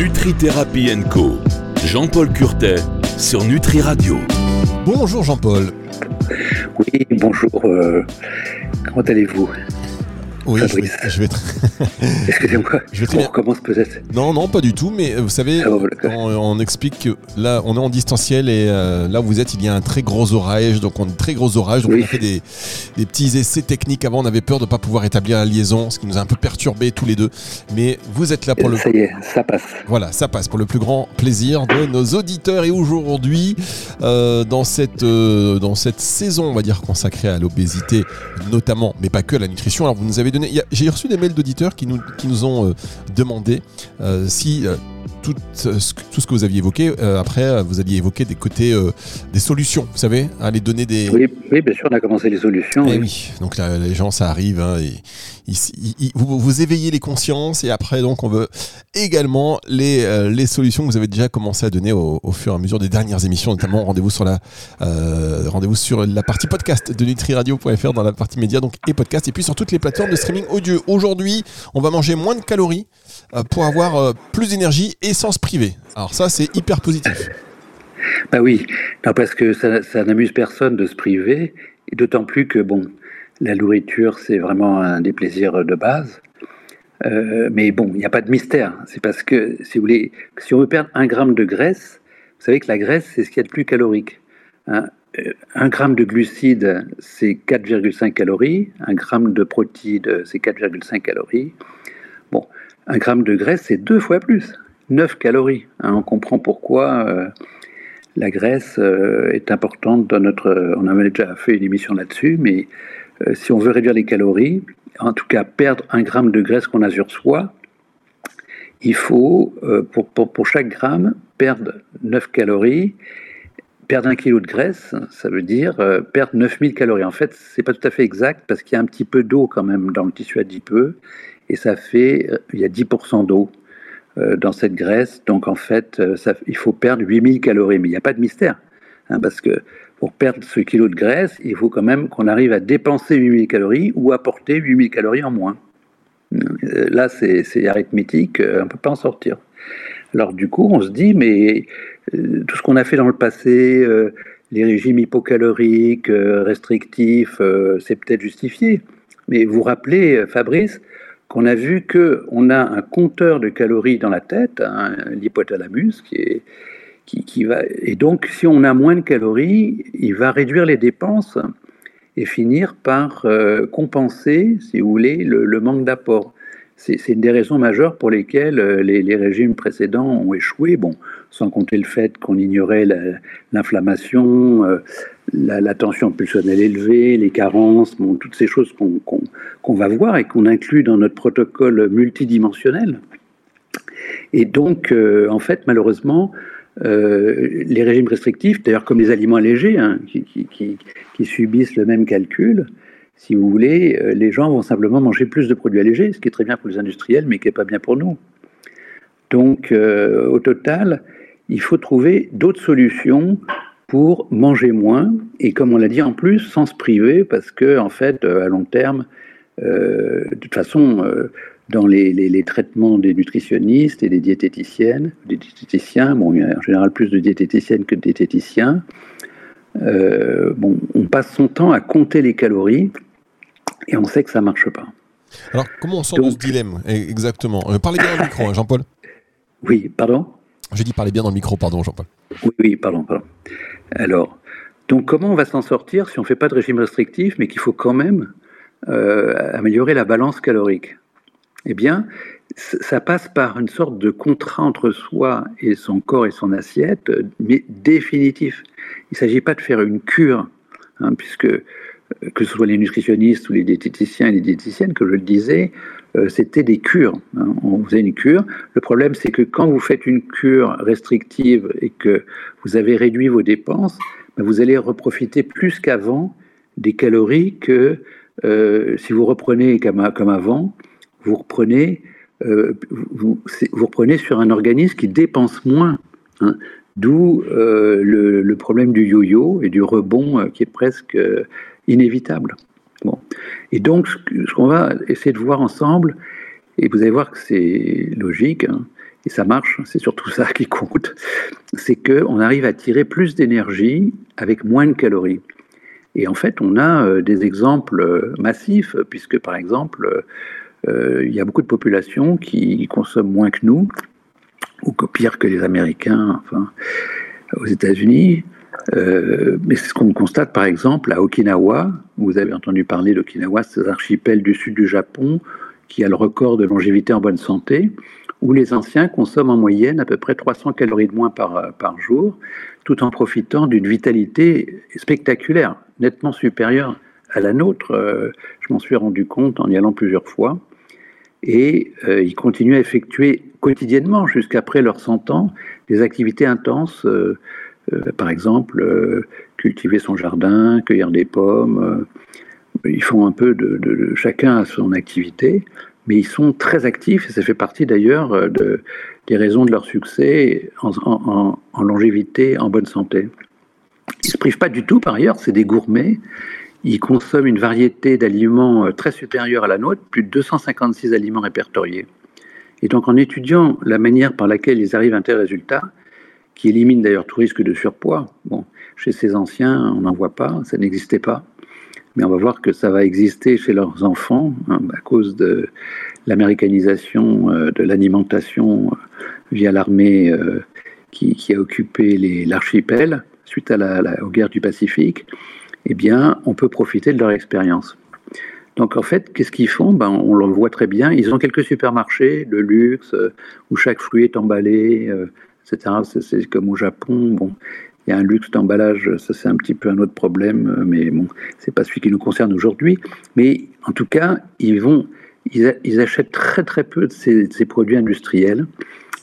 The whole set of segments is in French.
Nutri Co. Jean-Paul Curtet sur Nutri Radio. Bonjour Jean-Paul. Oui, bonjour. Euh, comment allez-vous? Oui, je vais, vais Excusez-moi, je vais on recommence peut-être. Non, non, pas du tout, mais euh, vous savez, ah, on, explique que là, on est en distanciel et euh, là où vous êtes, il y a un très gros orage, donc on a très gros orage, donc on a fait des, petits essais techniques avant, on avait peur de ne pas pouvoir établir la liaison, ce qui nous a un peu perturbé tous les deux, mais vous êtes là pour le... Ça y est, ça passe. Voilà, ça passe pour le plus grand plaisir de nos auditeurs. Et aujourd'hui, euh, dans, cette, dans cette saison, on va dire, consacrée à l'obésité notamment, mais pas que à la nutrition, alors vous nous avez j'ai reçu des mails d'auditeurs qui nous, qui nous ont euh, demandé euh, si euh, tout, tout, ce que vous aviez évoqué, après, vous alliez évoquer des côtés, des solutions, vous savez, aller donner des. Oui, oui, bien sûr, on a commencé les solutions. Et eh oui. donc là, les gens, ça arrive. Hein, et, vous, vous, éveillez les consciences et après, donc, on veut également les, les solutions que vous avez déjà commencé à donner au, fur et à mesure des dernières émissions, notamment rendez-vous sur la rendez-vous sur la partie podcast de nutriradio.fr dans la partie média donc et podcast et puis sur toutes les plateformes de streaming audio. Aujourd'hui, on va manger moins de calories euh, pour avoir euh, plus d'énergie se priver. Alors ça, c'est hyper positif. Bah oui, parce que ça, n'amuse personne de se priver, d'autant plus que bon, la nourriture, c'est vraiment un des plaisirs de base. Euh, mais bon, il n'y a pas de mystère. C'est parce que, si vous voulez, si on veut perdre un gramme de graisse, vous savez que la graisse, c'est ce qu'il y a de plus calorique. Hein. un gramme de glucides, c'est 4,5 calories. Un gramme de protides, c'est 4,5 calories. Bon, un gramme de graisse, c'est deux fois plus, 9 calories. Hein. on comprend pourquoi euh, la graisse euh, est importante dans notre... On avait déjà fait une émission là-dessus, mais euh, si on veut réduire les calories, en tout cas perdre un gramme de graisse qu'on a sur soi, il faut, pour, pour, pour, chaque gramme, perdre 9 calories. Perdre un kilo de graisse, ça veut dire perdre 9000 calories. En fait, c'est pas tout à fait exact parce qu'il y a un petit peu d'eau quand même dans le tissu adipeux et ça fait, il y a 10% d'eau dans cette graisse, donc en fait, euh, il faut perdre 8000 calories, mais il n'y a pas de mystère, hein, parce que pour perdre ce kilo de graisse, il faut quand même qu'on arrive à dépenser 8000 calories ou apporter 8000 calories en moins. Là, c'est arithmétique, on ne peut pas en sortir. Alors du coup, on se dit, mais tout ce qu'on a fait dans le passé, les régimes hypocaloriques, restrictifs, c'est peut-être justifié. Mais vous rappelez, Fabrice, qu'on a vu qu'on a un compteur de calories dans la tête, l'hypothalamus, qui est, qui, va, et donc si on a moins de calories, il va réduire les dépenses et finir par euh, compenser, si vous voulez, le manque d'apport. C'est une des raisons majeures pour lesquelles euh, les, régimes précédents ont échoué, bon, sans compter le fait qu'on ignorait l'inflammation, euh, la, tension pulsionnelle élevée, les carences, toutes ces choses qu'on va voir et qu'on inclut dans notre protocole multidimensionnel. Et donc, euh, en fait, malheureusement, les régimes restrictifs, d'ailleurs comme les aliments allégés, hein, qui, subissent le même calcul, si vous voulez, euh, les gens vont simplement manger plus de produits allégés, ce qui est très bien pour les industriels, mais qui n'est pas bien pour nous. Donc, euh, au total, il faut trouver d'autres solutions pour manger moins, et comme on l'a dit en plus, sans se priver, parce que, en fait, euh, à long terme, de toute façon, dans les, traitements des nutritionnistes et des diététiciennes, des diététiciens, bon, il y a en général plus de diététiciennes que de diététiciens, bon, on passe son temps à compter les calories et on sait que ça ne marche pas. Alors, comment on sort de ce dilemme exactement? Euh, Parlez bien le micro, hein, Jean-Paul. Oui, pardon? J'ai dit parler bien dans le micro, pardon, Jean-Paul. Oui, pardon, pardon. Alors, donc comment on va s'en sortir si on ne fait pas de régime restrictif, mais qu'il faut quand même euh, améliorer la balance calorique? Eh bien, ça passe par une sorte de contrat entre soi et son corps et son assiette, mais définitif. Il ne s'agit pas de faire une cure, hein, puisque que ce soit les nutritionnistes ou les diététiciens et les diététiciennes, que je le disais, euh, c'était des cures. Hein. On faisait une cure. Le problème, c'est que quand vous faites une cure restrictive et que vous avez réduit vos dépenses, ben, vous allez reprofiter plus qu'avant des calories que euh, si vous reprenez comme, avant, vous reprenez, euh, vous, reprenez sur un organisme qui dépense moins. Hein. D'où le, problème du yo-yo et du rebond qui est presque inévitable. Et donc, ce qu'on va essayer de voir ensemble, et vous allez voir que c'est logique, hein, et ça marche, c'est surtout ça qui compte, c'est qu'on arrive à tirer plus d'énergie avec moins de calories. Et en fait, on a euh, des exemples euh, massifs, puisque par exemple, euh, il y a beaucoup de populations qui consomment moins que nous, ou pire que les Américains, enfin, aux États-Unis. Mais c'est ce qu'on constate par exemple à Okinawa. Vous avez entendu parler d'Okinawa, c'est un archipel du sud du Japon qui a le record de longévité en bonne santé où les anciens consomment en moyenne à peu près 300 calories de moins par, par jour, tout en profitant d'une vitalité spectaculaire, nettement supérieure à la nôtre. Euh, je m'en suis rendu compte en y allant plusieurs fois. Et euh, ils continuent à effectuer quotidiennement, jusqu'après leurs 100 ans, des activités intenses. Euh, par exemple, cultiver son jardin, cueillir des pommes. ils font un peu de, chacun à son activité mais ils sont très actifs et ça fait partie d'ailleurs euh, de, des raisons de leur succès en, longévité, en bonne santé. Ils se privent pas du tout par ailleurs, c'est des gourmets. Ils consomment une variété d'aliments euh, très supérieure à la nôtre, plus de 256 aliments répertoriés. Et donc en étudiant la manière par laquelle ils arrivent à un tel résultat, qui élimine d'ailleurs tout risque de surpoids, bon, chez ces anciens, on n'en voit pas, ça n'existait pas mais on va voir que ça va exister chez leurs enfants hein, à cause de l'américanisation euh, de l'alimentation euh, via l'armée euh, qui, a occupé l'archipel suite à la, aux guerres du Pacifique. Eh bien, on peut profiter de leur expérience. Donc en fait, qu'est-ce qu'ils font? Ben, On le voit très bien. Ils ont quelques supermarchés de luxe où chaque fruit est emballé, C'est comme au Japon. Bon, il y a un luxe d'emballage, ça c'est un petit peu un autre problème, mais bon, c'est pas celui qui nous concerne aujourd'hui. Mais en tout cas, ils vont, ils, achètent très très peu de ces, produits industriels.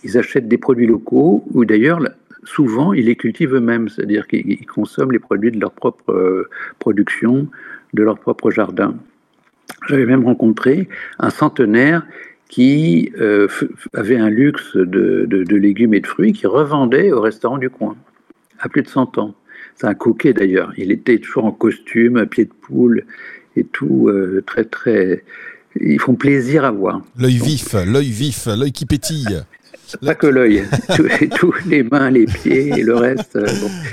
Ils achètent des produits locaux, ou d'ailleurs souvent ils les cultivent eux-mêmes, c'est-à-dire qu'ils consomment les produits de leur propre euh, production, de leur propre jardin. J'avais même rencontré un centenaire qui euh, avait un luxe de, légumes et de fruits qui revendait au restaurant du coin à plus de 100 ans. C'est un coquet d'ailleurs. Il était toujours en costume, à pied de poule et tout, euh, très très. Ils font plaisir à voir. L'œil vif, l'œil vif, l'œil qui pétille. Pas que l'œil, tous les mains, les pieds et le reste. Euh,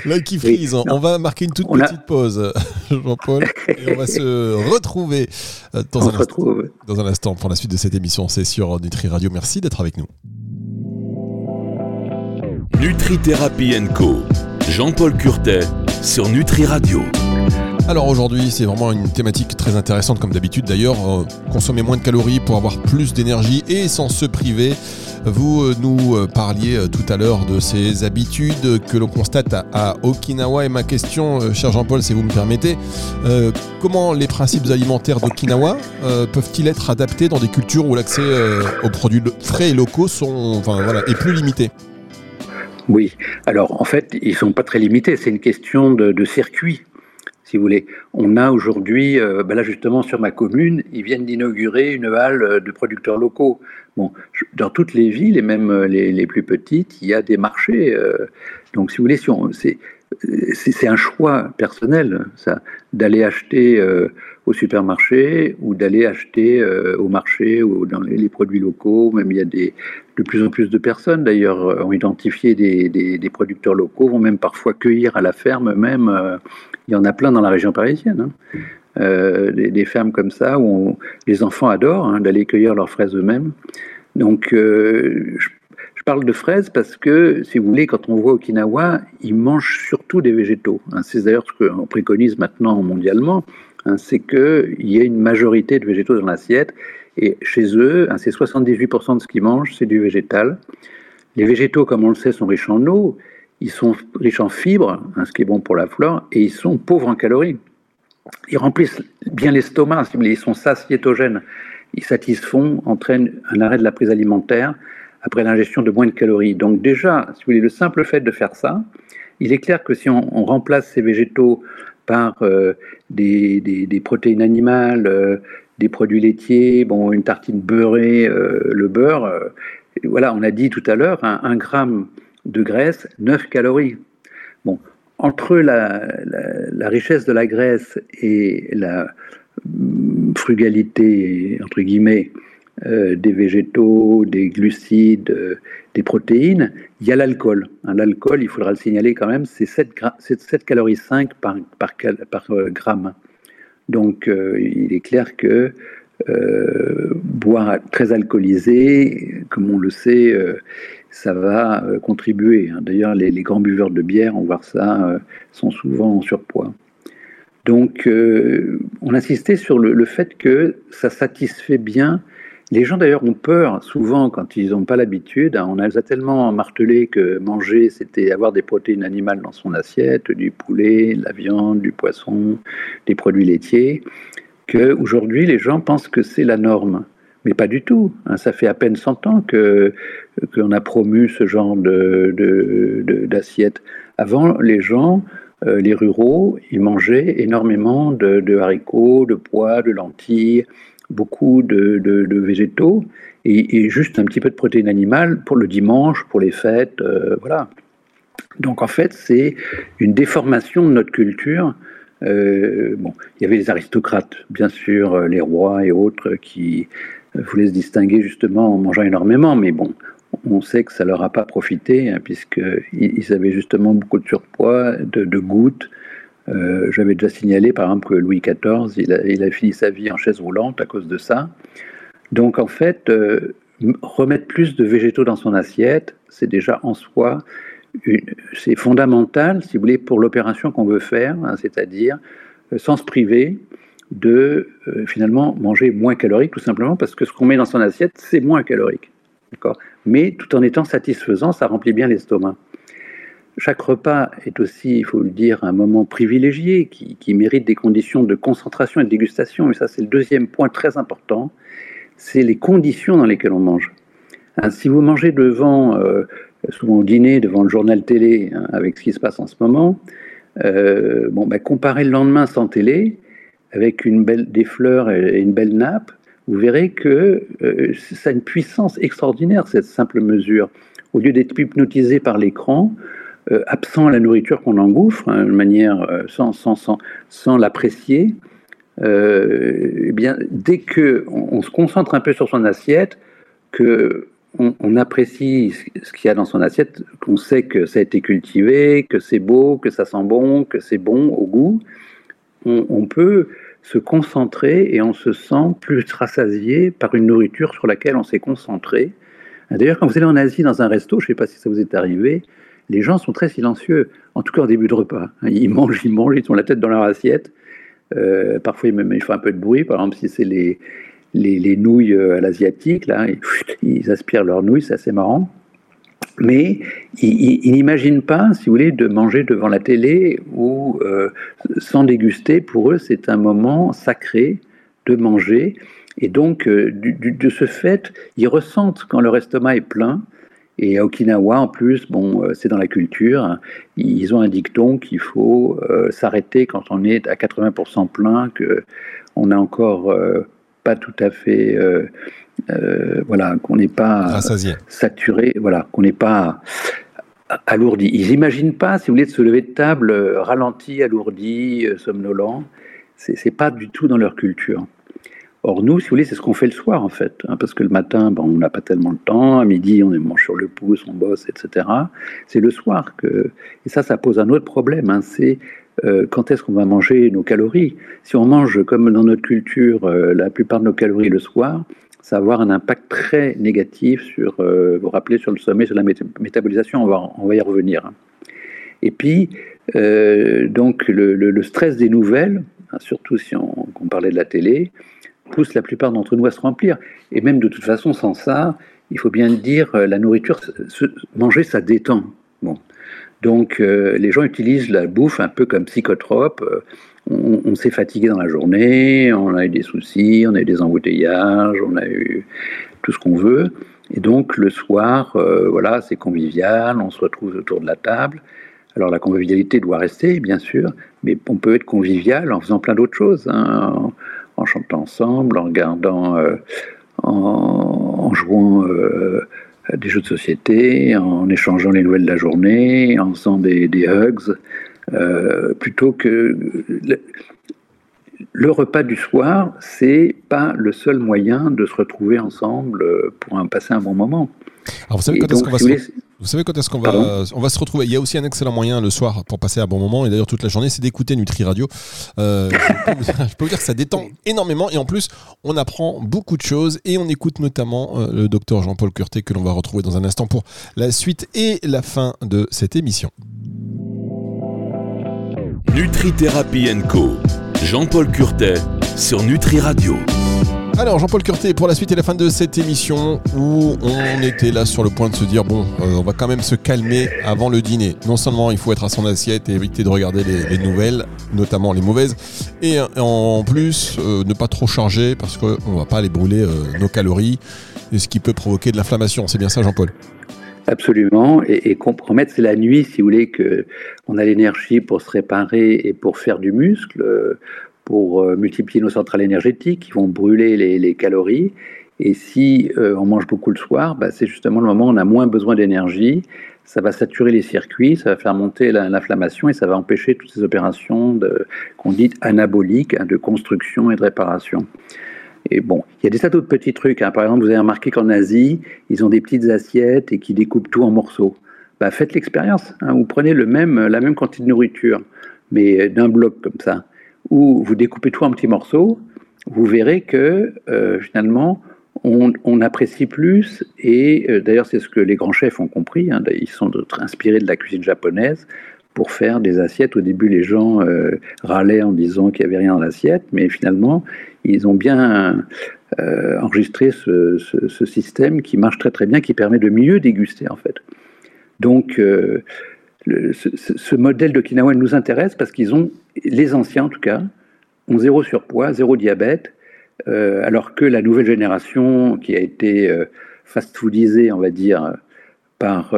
l'œil qui frise. on va marquer une toute petite pause, Jean-Paul, et on va se retrouver euh, dans un, instant, dans un instant pour la suite de cette émission. C'est sur Nutri Radio. Merci d'être avec nous. Nutri Thérapie Co. Jean-Paul Curtet sur Nutri Radio. Alors aujourd'hui, c'est vraiment une thématique très intéressante comme d'habitude d'ailleurs. Euh, consommer moins de calories pour avoir plus d'énergie et sans se priver. Vous euh, nous euh, parliez tout à l'heure de ces habitudes que l'on constate à, Okinawa. Et ma question, cher Jean-Paul, si vous me permettez, comment les principes alimentaires d'Okinawa peuvent-ils être adaptés dans des cultures où l'accès aux produits frais et locaux est plus limité? Oui, alors en fait, ils ne sont pas très limités, c'est une question de, circuit, si vous voulez. On a aujourd'hui, euh, ben là justement sur ma commune, ils viennent d'inaugurer une halle de producteurs locaux. Bon, dans toutes les villes, et même euh, les, plus petites, il y a des marchés. Euh, donc si vous voulez, si c'est un choix personnel, ça, d'aller acheter au supermarché ou d'aller acheter au marché ou dans les, produits locaux. Même il y a de plus en plus de personnes, d'ailleurs, euh, ont identifié des, producteurs locaux, vont même parfois cueillir à la ferme même. Euh, il y en a plein dans la région parisienne. Hein. Euh, des, fermes comme ça où les enfants adorent hein, d'aller cueillir leurs fraises eux-mêmes. Donc, je, parle de fraises parce que, si vous voulez, quand on voit Okinawa, ils mangent surtout des végétaux. Hein. C'est d'ailleurs ce qu'on préconise maintenant mondialement, c'est qu'il y a une majorité de végétaux dans l'assiette et chez eux, hein, c'est 78% de ce qu'ils mangent, c'est du végétal. Les végétaux, comme on le sait, sont riches en eau, ils sont riches en fibres, hein, ce qui est bon pour la flore, et ils sont pauvres en calories. Ils remplissent bien l'estomac, ils sont satiétogènes. Ils satisfont, entraînent un arrêt de la prise alimentaire après l'ingestion de moins de calories. Donc déjà, si vous voulez, le simple fait de faire ça, il est clair que si on, remplace ces végétaux par euh, des, protéines animales, euh, des produits laitiers, bon, une tartine beurrée, euh, le beurre. Voilà, on a dit tout à l'heure, un, gramme de graisse, 9 calories. Bon, entre la, richesse de la graisse et la frugalité, entre guillemets, euh, des végétaux, des glucides, euh, des protéines, il y a l'alcool. L'alcool, il faudra le signaler quand même, c'est 7, 7, calories 5 par, par gramme. Donc il est clair que boire très alcoolisé, comme on le sait, ça va contribuer. Hein. D'ailleurs, les, grands buveurs de bière, on voit ça, sont souvent en surpoids. Donc, on insistait sur le, fait que ça satisfait bien les gens d'ailleurs ont peur souvent quand ils n'ont pas l'habitude. On a tellement martelé que manger, c'était avoir des protéines animales dans son assiette, du poulet, de la viande, du poisson, des produits laitiers, qu'aujourd'hui les gens pensent que c'est la norme. Mais pas du tout. Hein. Ça fait à peine 100 ans que qu'on a promu ce genre d'assiette. Avant, les gens, euh, les ruraux, ils mangeaient énormément de haricots, de pois, de lentilles, beaucoup de, végétaux et, juste un petit peu de protéines animales pour le dimanche, pour les fêtes, euh, voilà. Donc en fait, c'est une déformation de notre culture. Euh, bon, il y avait les aristocrates, bien sûr, euh, les rois et autres qui voulaient se distinguer justement en mangeant énormément, mais bon, on sait que ça leur a pas profité hein, puisqu'ils avaient justement beaucoup de surpoids, de, de gouttes, euh, j'avais déjà signalé, par exemple, que Louis XIV, il a, fini sa vie en chaise roulante à cause de ça. Donc, en fait, euh, remettre plus de végétaux dans son assiette, c'est déjà en soi, c'est fondamental, si vous voulez, pour l'opération qu'on veut faire, hein, c'est-à-dire euh, sans se priver de finalement manger moins calorique, tout simplement parce que ce qu'on met dans son assiette, c'est moins calorique. Mais tout en étant satisfaisant, ça remplit bien l'estomac. Chaque repas est aussi, il faut le dire, un moment privilégié qui, mérite des conditions de concentration et de dégustation. Et ça, c'est le deuxième point très important. C'est les conditions dans lesquelles on mange. Hein, si vous mangez devant, euh, souvent au dîner, devant le journal télé, hein, avec ce qui se passe en ce moment, euh, bon, ben, comparez le lendemain sans télé, avec des fleurs et une belle nappe, vous verrez que euh, ça a une puissance extraordinaire, cette simple mesure. Au lieu d'être hypnotisé par l'écran, euh, absent la nourriture qu'on engouffre, hein, manière euh, sans, sans, sans, sans l'apprécier, euh, eh bien, dès que on, se concentre un peu sur son assiette, que on, apprécie ce qu'il y a dans son assiette, qu'on sait que ça a été cultivé, que c'est beau, que ça sent bon, que c'est bon au goût, on, on, peut se concentrer et on se sent plus rassasié par une nourriture sur laquelle on s'est concentré. D'ailleurs, quand vous allez en Asie dans un resto, je ne sais pas si ça vous est arrivé, les gens sont très silencieux, en tout cas au début de repas. Ils mangent, ils mangent, ils ont la tête dans leur assiette. Euh, parfois, ils, font un peu de bruit. Par exemple, si c'est les, les, nouilles euh, à l'asiatique, là, ils, aspirent leurs nouilles, c'est assez marrant. Mais ils, n'imaginent pas, si vous voulez, de manger devant la télé ou euh, sans déguster. Pour eux, c'est un moment sacré de manger. Et donc, de ce fait, ils ressentent quand leur estomac est plein et à Okinawa, en plus, bon, euh, c'est dans la culture, ils ont un dicton qu'il faut euh, s'arrêter quand on est à 80% plein, que on n'a encore euh, pas tout à fait, voilà, qu'on n'est pas saturé, voilà, qu'on n'est pas alourdi. Ils n'imaginent pas, si vous voulez, de se lever de table ralenti, alourdi, somnolent. C'est pas du tout dans leur culture. Or, nous, si vous voulez, c'est ce qu'on fait le soir, en fait. Hein, parce que le matin, ben, on n'a pas tellement le temps. À midi, on est mange sur le pouce, on bosse, etc. C'est le soir que. Et ça, ça pose un autre problème. Hein, c'est euh, quand est-ce qu'on va manger nos calories? Si on mange, comme dans notre culture, euh, la plupart de nos calories le soir, ça va avoir un impact très négatif sur, euh, vous rappelez, sur le sommet, sur la métabolisation. On va, y revenir. Hein. Et puis, donc, le, stress des nouvelles, surtout si on parlait de la télé, pousse la plupart d'entre nous à se remplir. Et même de toute façon, sans ça, il faut bien dire, euh, la nourriture, manger, ça détend. Bon. Donc euh, les gens utilisent la bouffe un peu comme psychotrope. Euh, on, s'est fatigué dans la journée, on a eu des soucis, on a eu des embouteillages, on a eu tout ce qu'on veut. Et donc le soir, voilà, c'est convivial, on se retrouve autour de la table. Alors la convivialité doit rester, bien sûr, mais on peut être convivial en faisant plein d'autres choses. Hein en chantant ensemble, en regardant, euh, en, jouant euh, des jeux de société, en échangeant les nouvelles de la journée, en faisant des, hugs, euh, plutôt que le repas du soir, c'est pas le seul moyen de se retrouver ensemble pour un, passer un bon moment. Alors vous savez quand est-ce qu'on va, se... vous savez quand est-ce qu'on va, on va se retrouver? Il y a aussi un excellent moyen le soir pour passer un bon moment et d'ailleurs toute la journée, c'est d'écouter Nutri Radio. Euh, je, peux vous dire, que ça détend énormément et en plus on apprend beaucoup de choses et on écoute notamment euh, le docteur Jean-Paul Curté que l'on va retrouver dans un instant pour la suite et la fin de cette émission. Nutri Thérapie Co. Jean-Paul Curtet sur Nutri Radio. Alors Jean-Paul Curté, pour la suite et la fin de cette émission où on était là sur le point de se dire bon, euh, on va quand même se calmer avant le dîner. Non seulement il faut être à son assiette et éviter de regarder les, nouvelles, notamment les mauvaises, et en plus euh, ne pas trop charger parce qu'on ne va pas aller brûler euh, nos calories, ce qui peut provoquer de l'inflammation. C'est bien ça Jean-Paul? Absolument, et, compromettre, c'est la nuit, si vous voulez, que on a l'énergie pour se réparer et pour faire du muscle, pour euh, multiplier nos centrales énergétiques, qui vont brûler les, calories. Et si euh, on mange beaucoup le soir, bah, c'est justement le moment où on a moins besoin d'énergie. Ça va saturer les circuits, ça va faire monter l'inflammation et ça va empêcher toutes ces opérations qu'on dit anaboliques, hein, de construction et de réparation. Et bon, il y a des tas d'autres petits trucs. Hein. Par exemple, vous avez remarqué qu'en Asie, ils ont des petites assiettes et qui découpent tout en morceaux. Bah, faites l'expérience. Hein. Vous prenez le même, la même quantité de nourriture, mais d'un bloc comme ça, où vous découpez tout en petits morceaux. Vous verrez que euh, finalement, on, apprécie plus. Et euh, d'ailleurs, c'est ce que les grands chefs ont compris. Hein. ils sont inspirés de la cuisine japonaise pour faire des assiettes. Au début, les gens euh, râlaient en disant qu'il n'y avait rien dans l'assiette, mais finalement, ils ont bien enregistré ce, système qui marche très très bien, qui permet de mieux déguster en fait. Donc, euh, ce, modèle d'Okinawa nous intéresse parce qu'ils ont, les anciens en tout cas, ont zéro surpoids, zéro diabète, alors que la nouvelle génération qui a été fast-foodisée, on va dire, par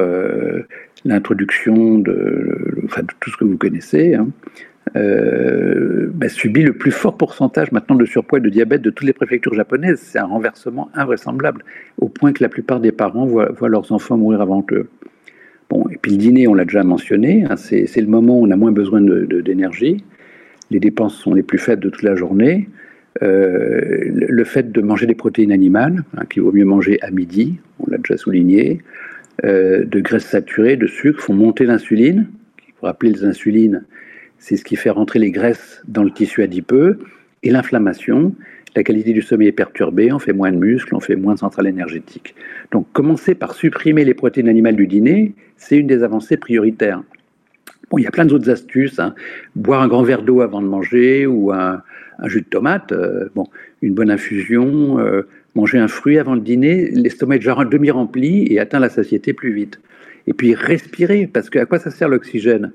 l'introduction de, tout ce que vous connaissez, hein, euh, bah, subit le plus fort pourcentage maintenant de surpoids et de diabète de toutes les préfectures japonaises. C'est un renversement invraisemblable, au point que la plupart des parents voient, leurs enfants mourir avant eux. Bon, et puis le dîner, on l'a déjà mentionné, hein, c'est le moment où on a moins besoin d'énergie. Les dépenses sont les plus faibles de toute la journée. Euh, le fait de manger des protéines animales, hein, qu'il vaut mieux manger à midi, on l'a déjà souligné, euh, de graisses saturées, de sucre, font monter l'insuline. Pour rappeler, les insulines, c'est ce qui fait rentrer les graisses dans le tissu adipeux. Et l'inflammation, la qualité du sommeil est perturbée, on fait moins de muscles, on fait moins de centrales énergétiques. Donc commencer par supprimer les protéines animales du dîner, c'est une des avancées prioritaires. Bon, il y a plein d'autres astuces. Hein. Boire un grand verre d'eau avant de manger ou un, jus de tomate, euh, bon, une bonne infusion, euh, manger un fruit avant le dîner, l'estomac est déjà demi-rempli et atteint la satiété plus vite. Et puis respirer, parce que à quoi ça sert l'oxygène?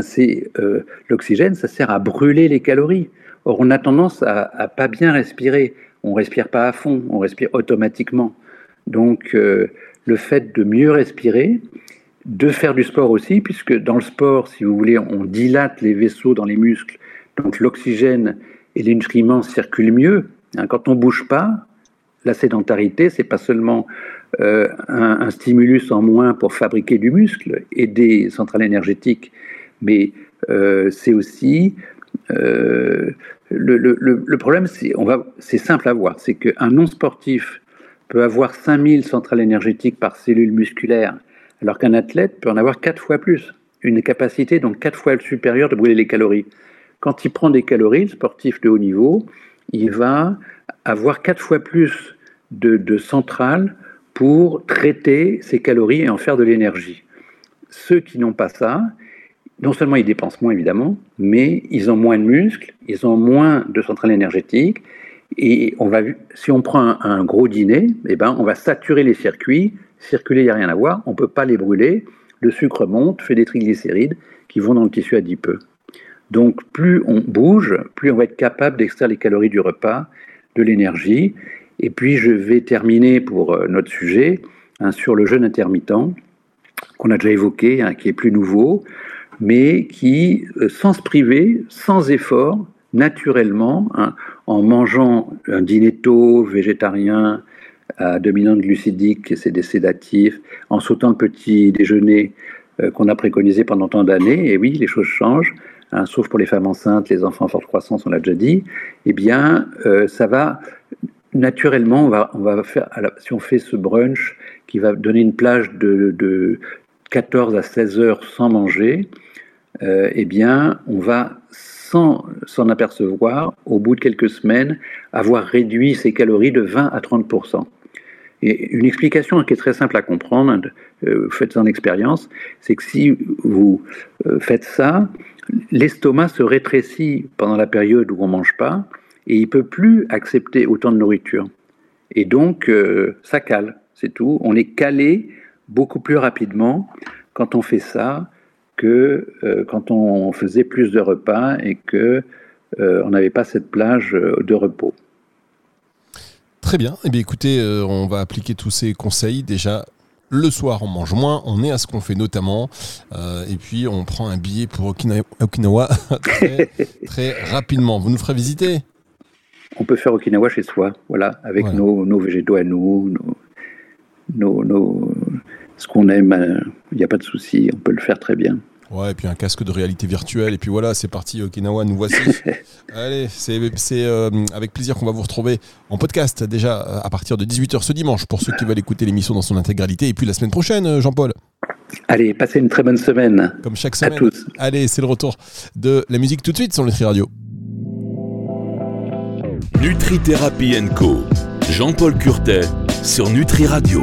C'est euh, L'oxygène, ça sert à brûler les calories. Or, on a tendance à, à pas bien respirer. On respire pas à fond, on respire automatiquement. Donc, euh, le fait de mieux respirer, de faire du sport aussi, puisque dans le sport, si vous voulez, on dilate les vaisseaux dans les muscles, donc l'oxygène et les nutriments circulent mieux. Hein, quand on bouge pas, la sédentarité, c'est pas seulement euh, un, stimulus en moins pour fabriquer du muscle et des centrales énergétiques, mais euh, c'est aussi euh, le, problème, c'est simple à voir, c'est qu'un non sportif peut avoir 5000 centrales énergétiques par cellule musculaire, alors qu'un athlète peut en avoir 4 fois plus, une capacité donc 4 fois supérieure de brûler les calories. Quand il prend des calories, le sportif de haut niveau, il va avoir quatre fois plus de, centrales pour traiter ces calories et en faire de l'énergie. Ceux qui n'ont pas ça, non seulement ils dépensent moins évidemment, mais ils ont moins de muscles, ils ont moins de centrales énergétiques. Et on va, si on prend un, gros dîner, eh ben, on va saturer les circuits. Circuler, il n'y a rien à voir, on ne peut pas les brûler. Le sucre monte, fait des triglycérides qui vont dans le tissu adipeux. Donc plus on bouge, plus on va être capable d'extraire les calories du repas, de l'énergie. Et puis je vais terminer pour euh, notre sujet hein, sur le jeûne intermittent qu'on a déjà évoqué, hein, qui est plus nouveau, mais qui, euh, sans se priver, sans effort, naturellement, hein, en mangeant un dîner tôt, végétarien, à dominante glucidique, c'est des sédatifs, en sautant le petit déjeuner euh, qu'on a préconisé pendant tant d'années, et oui, les choses changent, hein, sauf pour les femmes enceintes, les enfants en forte croissance, on l'a déjà dit, eh bien, euh, ça va naturellement, on va, faire, si on fait ce brunch qui va donner une plage de 14 à 16 heures sans manger, euh, eh bien, on va sans s'en apercevoir, au bout de quelques semaines, avoir réduit ses calories de 20 à 30% et une explication qui est très simple à comprendre, euh, faites en expérience, c'est que si vous euh, faites ça, l'estomac se rétrécit pendant la période où on ne mange pas et il peut plus accepter autant de nourriture. Et donc, ça cale, c'est tout. On est calé beaucoup plus rapidement quand on fait ça que quand on faisait plus de repas et que on n'avait pas cette plage de repos. Très bien. Eh bien, écoutez, euh, on va appliquer tous ces conseils. Déjà, le soir, on mange moins, on est à ce qu'on fait notamment, euh, et puis on prend un billet pour Okinawa, très, rapidement. Vous nous ferez visiter? On peut faire Okinawa chez soi, voilà, avec nos, nos, végétaux à nous, nos, nos ce qu'on aime. Il n'y a pas de souci, on peut le faire très bien. Ouais, et puis un casque de réalité virtuelle, et puis voilà, c'est parti, Okinawa, nous voici. Allez, c'est euh, avec plaisir qu'on va vous retrouver en podcast déjà euh, à partir de 18h ce dimanche pour ceux qui veulent écouter l'émission dans son intégralité, et puis la semaine prochaine, euh, Jean-Paul. Allez, passez une très bonne semaine. Comme chaque semaine. À tous. Allez, c'est le retour de la musique tout de suite sur Nutri Radio. Nutri Thérapie Co. Jean-Paul Curtet sur Nutri Radio.